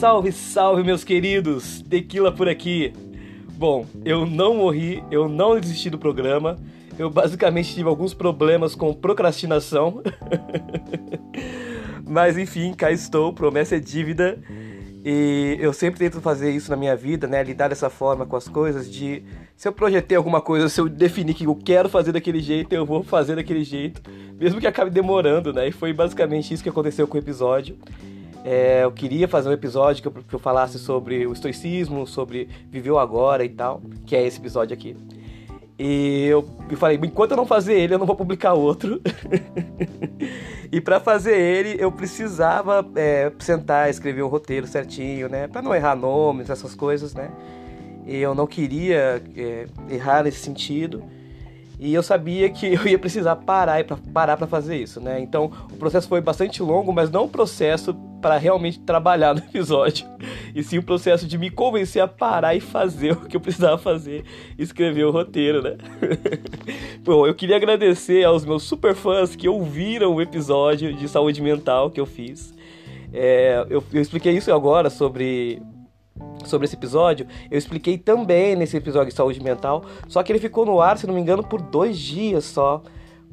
Salve, salve, meus queridos! Tequila por aqui. Bom, eu não morri, eu não desisti do programa. Eu basicamente tive alguns problemas com procrastinação. Mas enfim, cá estou, promessa é dívida. E eu sempre tento fazer isso na minha vida, né? Lidar dessa forma com as coisas, de se eu projetei alguma coisa, se eu definir que eu quero fazer daquele jeito, eu vou fazer daquele jeito, mesmo que acabe demorando, né? E foi basicamente isso que aconteceu com o episódio. É, eu queria fazer um episódio que eu, que eu falasse sobre o estoicismo, sobre viver o agora e tal, que é esse episódio aqui. E eu, eu falei, enquanto eu não fazer ele, eu não vou publicar outro. e para fazer ele, eu precisava é, sentar, escrever o roteiro certinho, né? Para não errar nomes, essas coisas, né? E eu não queria é, errar nesse sentido. E eu sabia que eu ia precisar parar para parar para fazer isso, né? Então, o processo foi bastante longo, mas não um processo para realmente trabalhar no episódio, e sim o processo de me convencer a parar e fazer o que eu precisava fazer, escrever o roteiro, né? Bom, eu queria agradecer aos meus super fãs que ouviram o episódio de saúde mental que eu fiz. É, eu, eu expliquei isso agora sobre sobre esse episódio, eu expliquei também nesse episódio de saúde mental, só que ele ficou no ar, se não me engano, por dois dias só.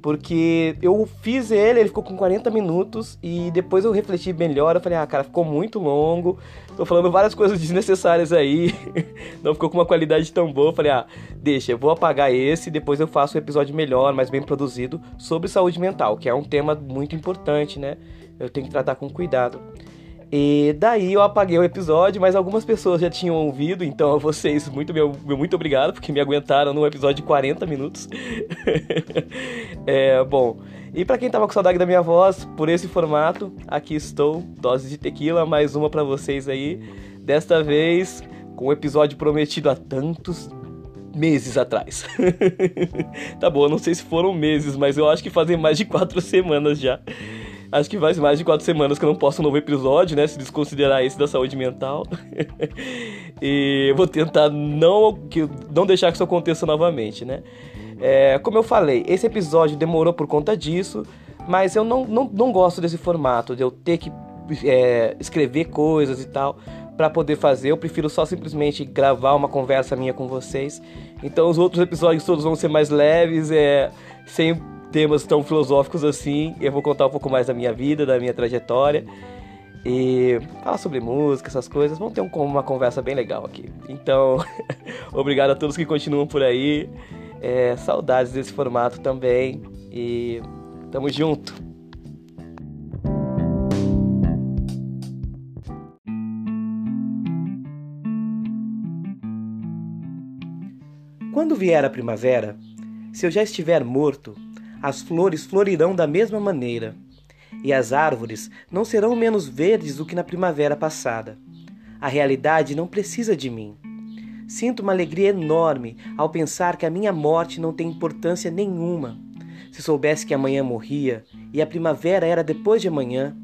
Porque eu fiz ele, ele ficou com 40 minutos e depois eu refleti melhor. Eu falei, ah, cara, ficou muito longo. Tô falando várias coisas desnecessárias aí. Não ficou com uma qualidade tão boa. Eu falei, ah, deixa, eu vou apagar esse e depois eu faço um episódio melhor, mais bem produzido, sobre saúde mental, que é um tema muito importante, né? Eu tenho que tratar com cuidado. E daí eu apaguei o episódio, mas algumas pessoas já tinham ouvido, então a vocês muito meu, muito obrigado porque me aguentaram num episódio de 40 minutos. é, bom, e para quem tava com saudade da minha voz, por esse formato, aqui estou, dose de tequila, mais uma para vocês aí. Desta vez com o episódio prometido há tantos meses atrás. tá bom, não sei se foram meses, mas eu acho que fazem mais de quatro semanas já. Acho que faz mais de quatro semanas que eu não posto um novo episódio, né? Se desconsiderar esse da saúde mental. e vou tentar não, que, não deixar que isso aconteça novamente, né? É, como eu falei, esse episódio demorou por conta disso, mas eu não, não, não gosto desse formato, de eu ter que é, escrever coisas e tal para poder fazer. Eu prefiro só simplesmente gravar uma conversa minha com vocês. Então os outros episódios todos vão ser mais leves, é, sem temas tão filosóficos assim. Eu vou contar um pouco mais da minha vida, da minha trajetória. E falar sobre música, essas coisas. Vamos ter um, uma conversa bem legal aqui. Então, obrigado a todos que continuam por aí. É, saudades desse formato também. E tamo junto. Quando vier a primavera, se eu já estiver morto, as flores florirão da mesma maneira, e as árvores não serão menos verdes do que na primavera passada. A realidade não precisa de mim. Sinto uma alegria enorme ao pensar que a minha morte não tem importância nenhuma. Se soubesse que amanhã morria e a primavera era depois de amanhã,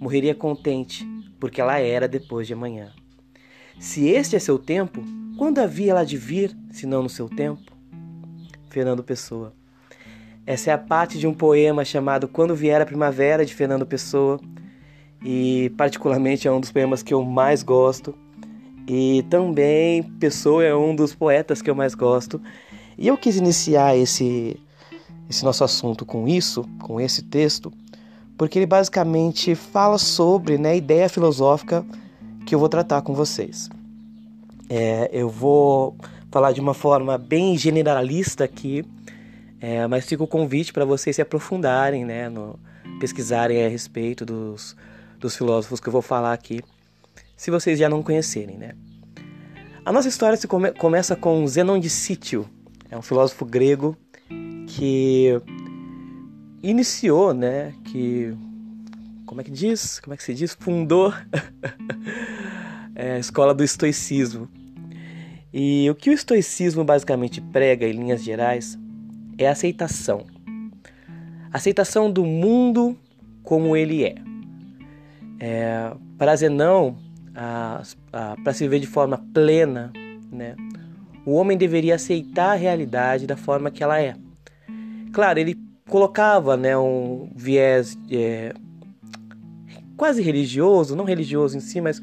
morreria contente, porque ela era depois de amanhã. Se este é seu tempo, quando havia ela de vir, se não no seu tempo? Fernando Pessoa essa é a parte de um poema chamado Quando Vier a Primavera, de Fernando Pessoa, e particularmente é um dos poemas que eu mais gosto. E também Pessoa é um dos poetas que eu mais gosto. E eu quis iniciar esse, esse nosso assunto com isso, com esse texto, porque ele basicamente fala sobre né, a ideia filosófica que eu vou tratar com vocês. É, eu vou falar de uma forma bem generalista aqui, é, mas fica o convite para vocês se aprofundarem, né, no, pesquisarem a respeito dos, dos filósofos que eu vou falar aqui, se vocês já não conhecerem, né. A nossa história se come, começa com Zenon de Sítio, é um filósofo grego que iniciou, né, que como é que diz, como é que se diz, fundou é, a escola do estoicismo. E o que o estoicismo basicamente prega em linhas gerais é aceitação. Aceitação do mundo como ele é. é para Zenão, para se viver de forma plena, né, o homem deveria aceitar a realidade da forma que ela é. Claro, ele colocava né, um viés é, quase religioso, não religioso em si, mas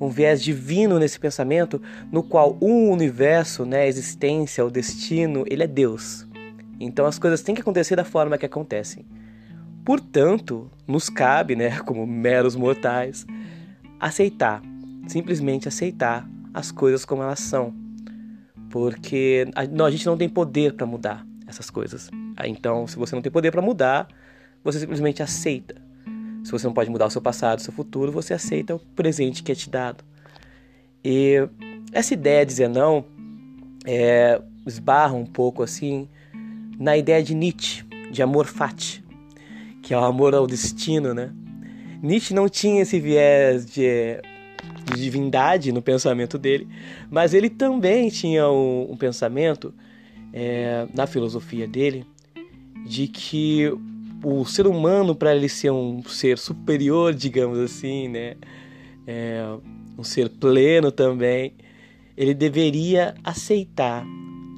um viés divino nesse pensamento, no qual o universo, né, a existência, o destino, ele é Deus. Então as coisas têm que acontecer da forma que acontecem. Portanto, nos cabe, né, como meros mortais, aceitar, simplesmente aceitar as coisas como elas são. Porque a, não, a gente não tem poder para mudar essas coisas. Então, se você não tem poder para mudar, você simplesmente aceita. Se você não pode mudar o seu passado, o seu futuro, você aceita o presente que é te dado. E essa ideia de dizer não é, esbarra um pouco assim na ideia de Nietzsche, de amor fati, que é o amor ao destino, né? Nietzsche não tinha esse viés de, de divindade no pensamento dele, mas ele também tinha um, um pensamento é, na filosofia dele de que o ser humano, para ele ser um ser superior, digamos assim, né? É, um ser pleno também, ele deveria aceitar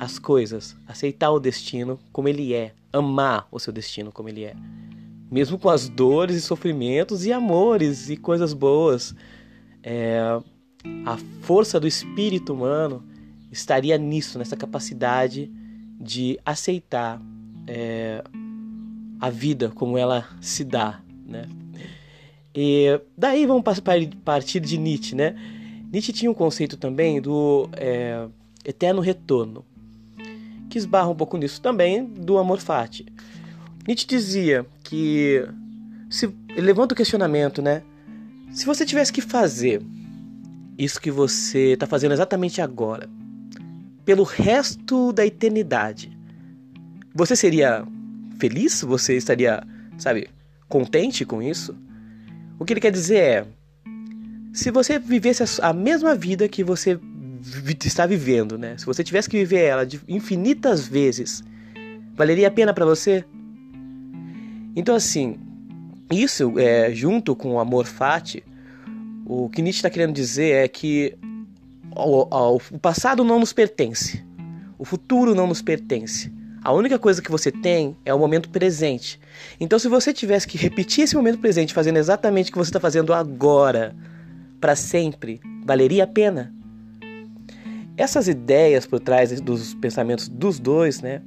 as coisas, aceitar o destino como ele é, amar o seu destino como ele é. Mesmo com as dores e sofrimentos e amores e coisas boas. É, a força do espírito humano estaria nisso, nessa capacidade de aceitar é, a vida como ela se dá, né? E daí vamos partir de Nietzsche, né? Nietzsche tinha um conceito também do é, eterno retorno, que esbarra um pouco nisso também do amor fati. Nietzsche dizia que se levanta o questionamento, né? Se você tivesse que fazer isso que você está fazendo exatamente agora, pelo resto da eternidade, você seria feliz? Você estaria, sabe, contente com isso? O que ele quer dizer é: se você vivesse a mesma vida que você está vivendo, né? Se você tivesse que viver ela infinitas vezes, valeria a pena para você? Então, assim, isso é, junto com o amor fati, o que Nietzsche está querendo dizer é que o, o passado não nos pertence, o futuro não nos pertence. A única coisa que você tem é o momento presente. Então, se você tivesse que repetir esse momento presente fazendo exatamente o que você está fazendo agora, para sempre, valeria a pena? Essas ideias por trás dos pensamentos dos dois, né,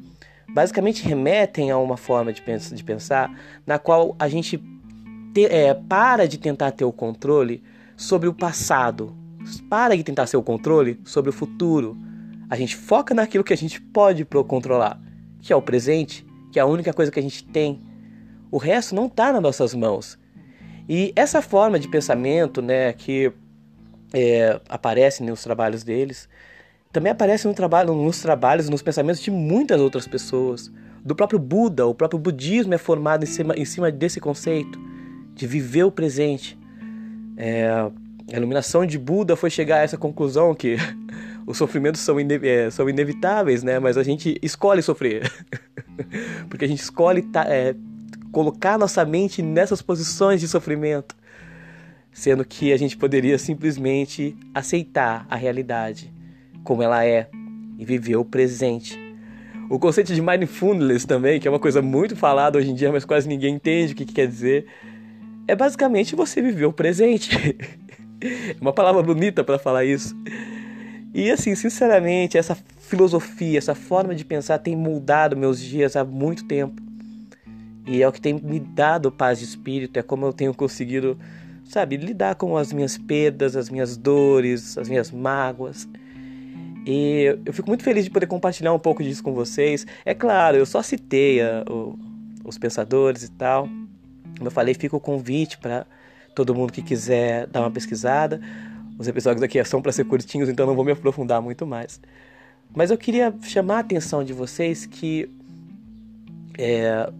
basicamente remetem a uma forma de, pens de pensar na qual a gente te, é, para de tentar ter o controle sobre o passado, para de tentar ter o controle sobre o futuro. A gente foca naquilo que a gente pode controlar que é o presente, que é a única coisa que a gente tem. O resto não está nas nossas mãos. E essa forma de pensamento, né, que é, aparece nos trabalhos deles, também aparece no trabalho, nos trabalhos, nos pensamentos de muitas outras pessoas. Do próprio Buda, o próprio budismo é formado em cima, em cima desse conceito de viver o presente. É, a iluminação de Buda foi chegar a essa conclusão que os sofrimentos são, ine é, são inevitáveis, né? Mas a gente escolhe sofrer. Porque a gente escolhe é, colocar nossa mente nessas posições de sofrimento. Sendo que a gente poderia simplesmente aceitar a realidade como ela é e viver o presente. O conceito de mindfulness também, que é uma coisa muito falada hoje em dia, mas quase ninguém entende o que, que quer dizer, é basicamente você viver o presente. é uma palavra bonita para falar isso. E assim, sinceramente, essa filosofia, essa forma de pensar tem mudado meus dias há muito tempo. E é o que tem me dado paz de espírito, é como eu tenho conseguido, sabe, lidar com as minhas perdas, as minhas dores, as minhas mágoas. E eu fico muito feliz de poder compartilhar um pouco disso com vocês. É claro, eu só citei a, o, os pensadores e tal. Como eu falei, fica o convite para todo mundo que quiser dar uma pesquisada. Os episódios aqui são para ser curtinhos, então não vou me aprofundar muito mais. Mas eu queria chamar a atenção de vocês que é,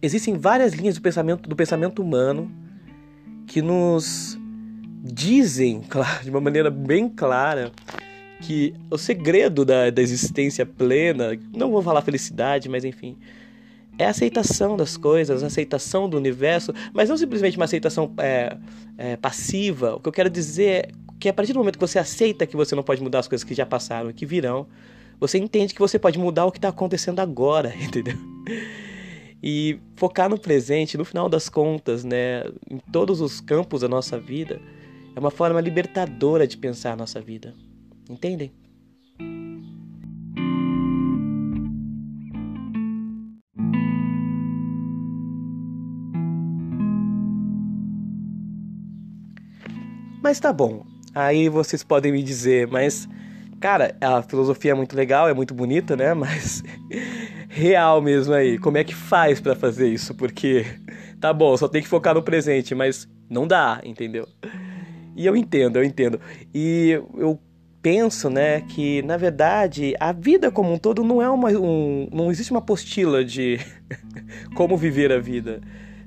existem várias linhas do pensamento, do pensamento humano que nos dizem, claro, de uma maneira bem clara, que o segredo da, da existência plena, não vou falar felicidade, mas enfim, é a aceitação das coisas, a aceitação do universo, mas não simplesmente uma aceitação é, é, passiva. O que eu quero dizer é que a partir do momento que você aceita que você não pode mudar as coisas que já passaram e que virão, você entende que você pode mudar o que está acontecendo agora, entendeu? E focar no presente, no final das contas, né, em todos os campos da nossa vida, É uma forma libertadora de pensar a nossa vida. Entendem? Mas tá bom. Aí vocês podem me dizer, mas cara, a filosofia é muito legal, é muito bonita, né? Mas real mesmo aí, como é que faz para fazer isso? Porque tá bom, só tem que focar no presente, mas não dá, entendeu? E eu entendo, eu entendo. E eu penso, né, que na verdade a vida como um todo não é uma um, não existe uma apostila de como viver a vida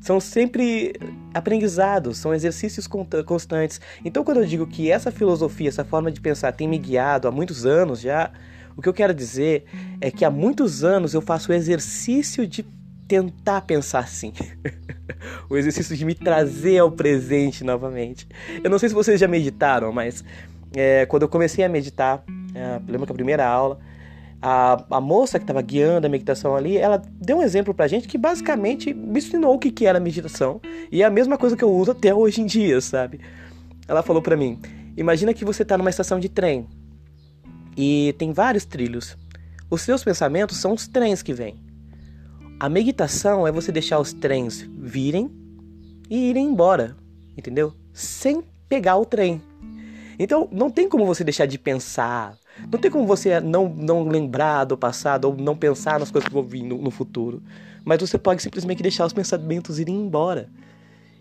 são sempre aprendizados, são exercícios constantes. Então, quando eu digo que essa filosofia, essa forma de pensar tem me guiado há muitos anos já, o que eu quero dizer é que há muitos anos eu faço o exercício de tentar pensar assim. o exercício de me trazer ao presente novamente. Eu não sei se vocês já meditaram, mas é, quando eu comecei a meditar, é, lembro que a primeira aula, a, a moça que estava guiando a meditação ali, ela deu um exemplo pra gente que basicamente me ensinou o que, que era meditação. E é a mesma coisa que eu uso até hoje em dia, sabe? Ela falou pra mim: Imagina que você está numa estação de trem e tem vários trilhos. Os seus pensamentos são os trens que vêm. A meditação é você deixar os trens virem e irem embora, entendeu? Sem pegar o trem. Então, não tem como você deixar de pensar, não tem como você não, não lembrar do passado ou não pensar nas coisas que vão vir no, no futuro. Mas você pode simplesmente deixar os pensamentos irem embora.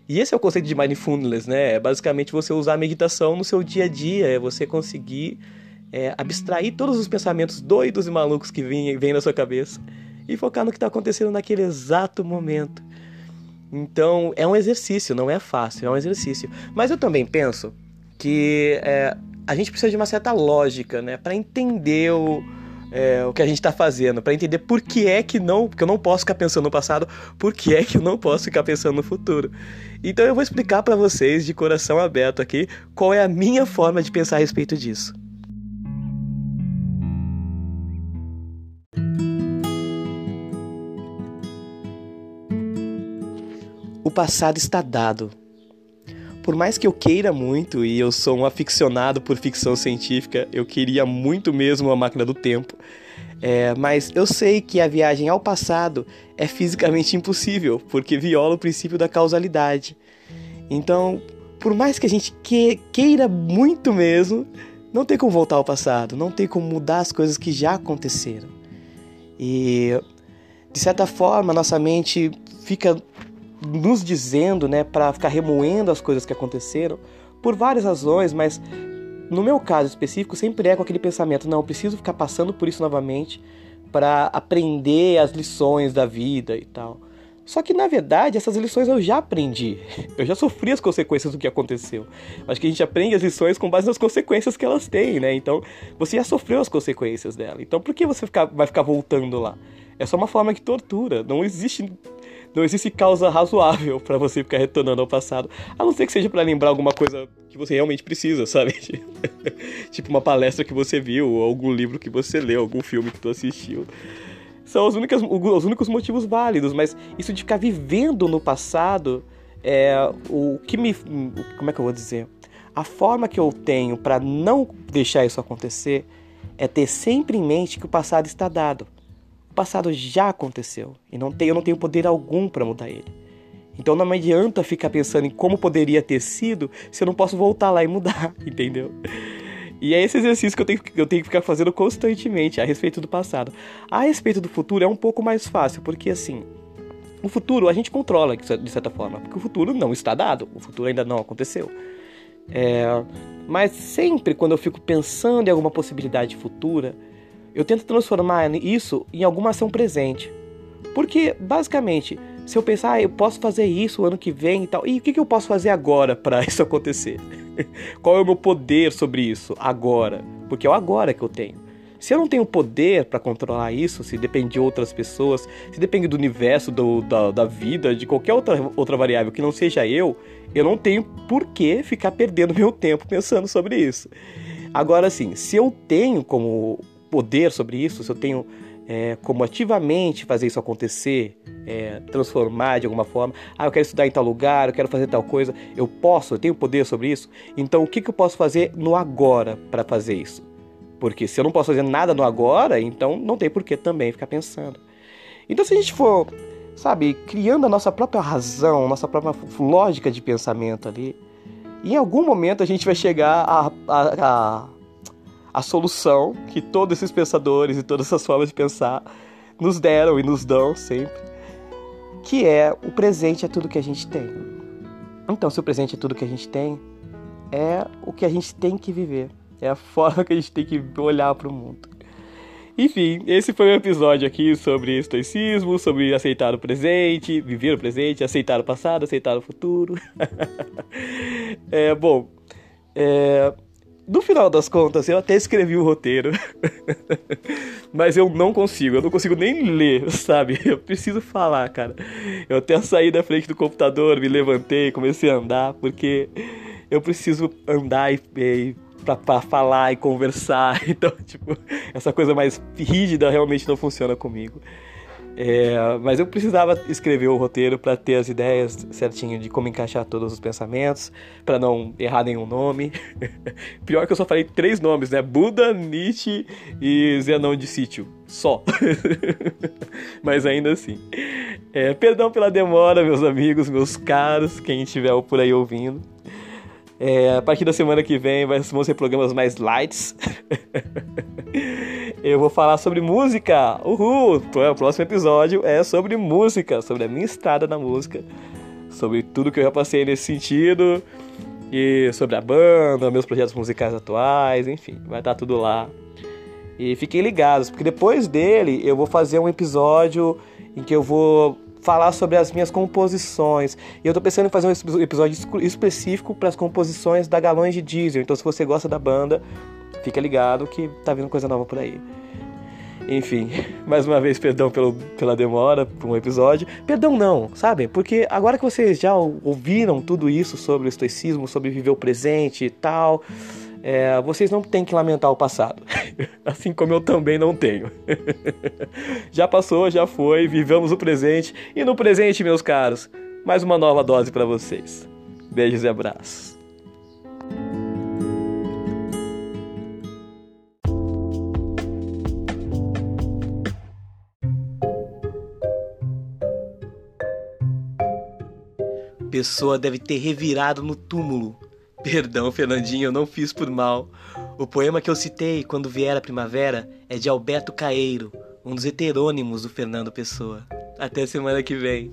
E esse é o conceito de mindfulness, né? É basicamente você usar a meditação no seu dia a dia, é você conseguir é, abstrair todos os pensamentos doidos e malucos que vêm, vêm na sua cabeça e focar no que está acontecendo naquele exato momento. Então, é um exercício, não é fácil, é um exercício. Mas eu também penso que é, a gente precisa de uma certa lógica, né, para entender o, é, o que a gente está fazendo, para entender por que é que não, porque eu não posso ficar pensando no passado, por que é que eu não posso ficar pensando no futuro. Então eu vou explicar para vocês de coração aberto aqui qual é a minha forma de pensar a respeito disso. O passado está dado por mais que eu queira muito, e eu sou um aficionado por ficção científica, eu queria muito mesmo a máquina do tempo. É, mas eu sei que a viagem ao passado é fisicamente impossível, porque viola o princípio da causalidade. Então, por mais que a gente que, queira muito mesmo, não tem como voltar ao passado, não tem como mudar as coisas que já aconteceram. E, de certa forma, nossa mente fica nos dizendo, né, para ficar remoendo as coisas que aconteceram, por várias razões, mas no meu caso específico sempre é com aquele pensamento, não, preciso ficar passando por isso novamente para aprender as lições da vida e tal. Só que na verdade essas lições eu já aprendi. Eu já sofri as consequências do que aconteceu. Acho que a gente aprende as lições com base nas consequências que elas têm, né? Então você já sofreu as consequências dela. Então por que você vai ficar voltando lá? É só uma forma de tortura. Não existe não existe causa razoável para você ficar retornando ao passado, a não ser que seja para lembrar alguma coisa que você realmente precisa, sabe? tipo uma palestra que você viu, ou algum livro que você leu, algum filme que tu assistiu. São os, únicos, os únicos motivos válidos, mas isso de ficar vivendo no passado é o que me. Como é que eu vou dizer? A forma que eu tenho para não deixar isso acontecer é ter sempre em mente que o passado está dado passado já aconteceu e não tem, eu não tenho poder algum para mudar ele. Então não adianta ficar pensando em como poderia ter sido se eu não posso voltar lá e mudar, entendeu? E é esse exercício que eu tenho, eu tenho que ficar fazendo constantemente a respeito do passado. A respeito do futuro é um pouco mais fácil, porque assim, o futuro a gente controla de certa forma, porque o futuro não está dado, o futuro ainda não aconteceu. É, mas sempre quando eu fico pensando em alguma possibilidade futura, eu tento transformar isso em alguma ação presente. Porque, basicamente, se eu pensar, ah, eu posso fazer isso ano que vem e tal, e o que, que eu posso fazer agora para isso acontecer? Qual é o meu poder sobre isso agora? Porque é o agora que eu tenho. Se eu não tenho poder para controlar isso, se depende de outras pessoas, se depende do universo, do, da, da vida, de qualquer outra, outra variável que não seja eu, eu não tenho por que ficar perdendo meu tempo pensando sobre isso. Agora, sim, se eu tenho como poder sobre isso, se eu tenho é, como ativamente fazer isso acontecer, é, transformar de alguma forma. Ah, eu quero estudar em tal lugar, eu quero fazer tal coisa. Eu posso, eu tenho poder sobre isso. Então, o que, que eu posso fazer no agora para fazer isso? Porque se eu não posso fazer nada no agora, então não tem por que também ficar pensando. Então, se a gente for, sabe, criando a nossa própria razão, nossa própria lógica de pensamento ali, em algum momento a gente vai chegar a, a, a a solução que todos esses pensadores e todas essas formas de pensar nos deram e nos dão sempre, que é o presente é tudo que a gente tem. Então, se o presente é tudo que a gente tem, é o que a gente tem que viver, é a forma que a gente tem que olhar para o mundo. Enfim, esse foi um episódio aqui sobre estoicismo, sobre aceitar o presente, viver o presente, aceitar o passado, aceitar o futuro. é, bom, é, no final das contas, eu até escrevi o roteiro, mas eu não consigo, eu não consigo nem ler, sabe? Eu preciso falar, cara. Eu até saí da frente do computador, me levantei, comecei a andar, porque eu preciso andar e, e pra, pra falar e conversar. Então, tipo, essa coisa mais rígida realmente não funciona comigo. É, mas eu precisava escrever o roteiro para ter as ideias certinho de como encaixar todos os pensamentos, para não errar nenhum nome. Pior que eu só falei três nomes, né? Buda, Nietzsche e Zenão de Sítio. Só. mas ainda assim. É, perdão pela demora, meus amigos, meus caros, quem estiver por aí ouvindo. É, a partir da semana que vem vão ser programas mais lights. eu vou falar sobre música. Uhul! O próximo episódio é sobre música, sobre a minha estrada na música, sobre tudo que eu já passei nesse sentido, e sobre a banda, meus projetos musicais atuais, enfim, vai estar tudo lá. E fiquem ligados, porque depois dele eu vou fazer um episódio em que eu vou falar sobre as minhas composições. E eu tô pensando em fazer um episódio específico para as composições da Galões de Diesel. Então, se você gosta da banda, fica ligado que tá vindo coisa nova por aí. Enfim, mais uma vez, perdão pelo, pela demora por um episódio. Perdão não, sabe? Porque agora que vocês já ouviram tudo isso sobre o estoicismo, sobre viver o presente e tal, é, vocês não têm que lamentar o passado. assim como eu também não tenho. já passou, já foi, vivamos o presente. E no presente, meus caros, mais uma nova dose para vocês. Beijos e abraços. Pessoa deve ter revirado no túmulo Perdão, Fernandinho, eu não fiz por mal. O poema que eu citei quando vier a primavera é de Alberto Caeiro, um dos heterônimos do Fernando Pessoa. Até semana que vem.